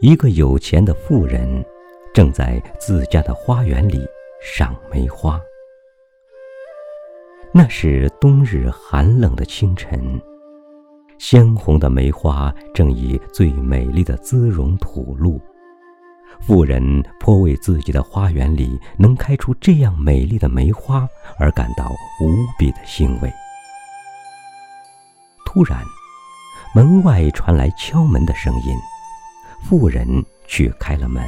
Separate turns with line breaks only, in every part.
一个有钱的富人正在自家的花园里赏梅花。那是冬日寒冷的清晨，鲜红的梅花正以最美丽的姿容吐露。富人颇为自己的花园里能开出这样美丽的梅花而感到无比的欣慰。突然，门外传来敲门的声音。妇人去开了门，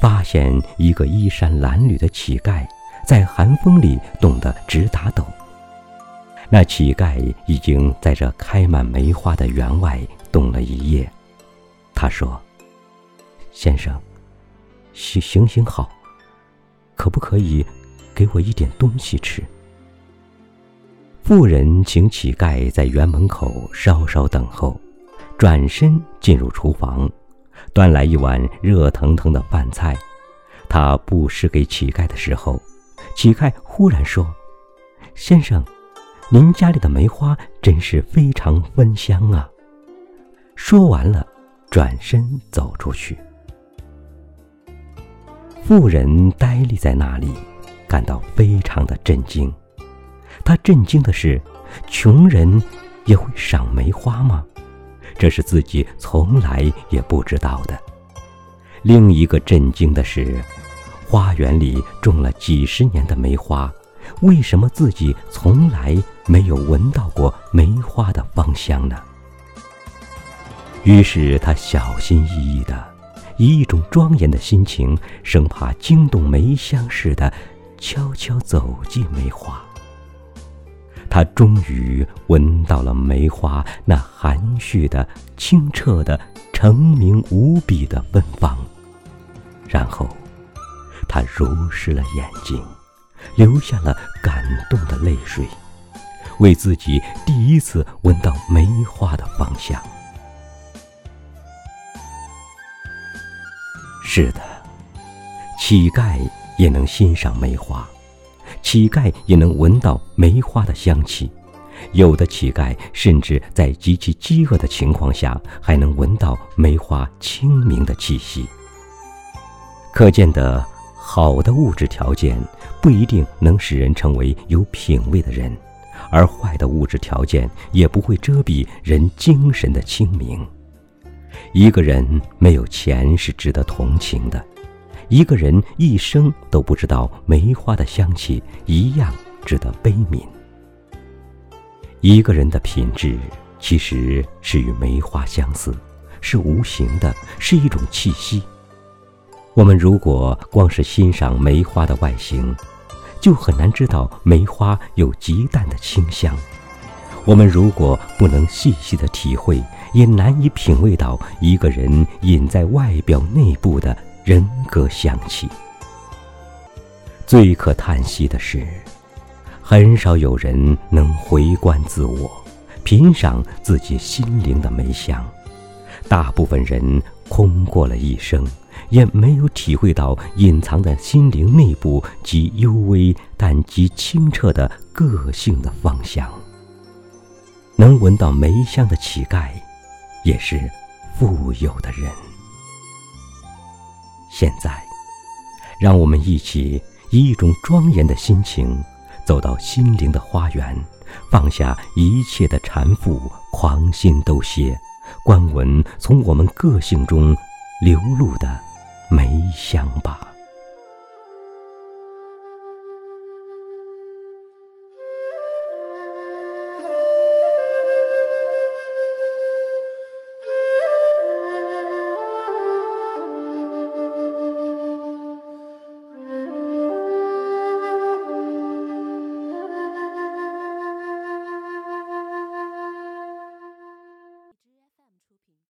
发现一个衣衫褴褛的乞丐在寒风里冻得直打抖。那乞丐已经在这开满梅花的园外冻了一夜。他说：“先生，行行行好，可不可以给我一点东西吃？”妇人请乞丐在园门口稍稍等候。转身进入厨房，端来一碗热腾腾的饭菜。他布施给乞丐的时候，乞丐忽然说：“先生，您家里的梅花真是非常芬香啊。”说完了，转身走出去。妇人呆立在那里，感到非常的震惊。他震惊的是，穷人也会赏梅花吗？这是自己从来也不知道的。另一个震惊的是，花园里种了几十年的梅花，为什么自己从来没有闻到过梅花的芳香呢？于是他小心翼翼的，以一种庄严的心情，生怕惊动梅香似的，悄悄走进梅花。他终于闻到了梅花那含蓄的、清澈的、澄明无比的芬芳，然后，他如湿了眼睛，流下了感动的泪水，为自己第一次闻到梅花的芳香。是的，乞丐也能欣赏梅花。乞丐也能闻到梅花的香气，有的乞丐甚至在极其饥饿的情况下，还能闻到梅花清明的气息。可见的好的物质条件不一定能使人成为有品位的人，而坏的物质条件也不会遮蔽人精神的清明。一个人没有钱是值得同情的。一个人一生都不知道梅花的香气，一样值得悲悯。一个人的品质其实是与梅花相似，是无形的，是一种气息。我们如果光是欣赏梅花的外形，就很难知道梅花有极淡的清香。我们如果不能细细的体会，也难以品味到一个人隐在外表内部的。人格香气。最可叹息的是，很少有人能回观自我，品赏自己心灵的梅香。大部分人空过了一生，也没有体会到隐藏在心灵内部极幽微但极清澈的个性的芳香。能闻到梅香的乞丐，也是富有的人。现在，让我们一起以一种庄严的心情，走到心灵的花园，放下一切的缠缚，狂心都歇，观闻从我们个性中流露的梅香吧。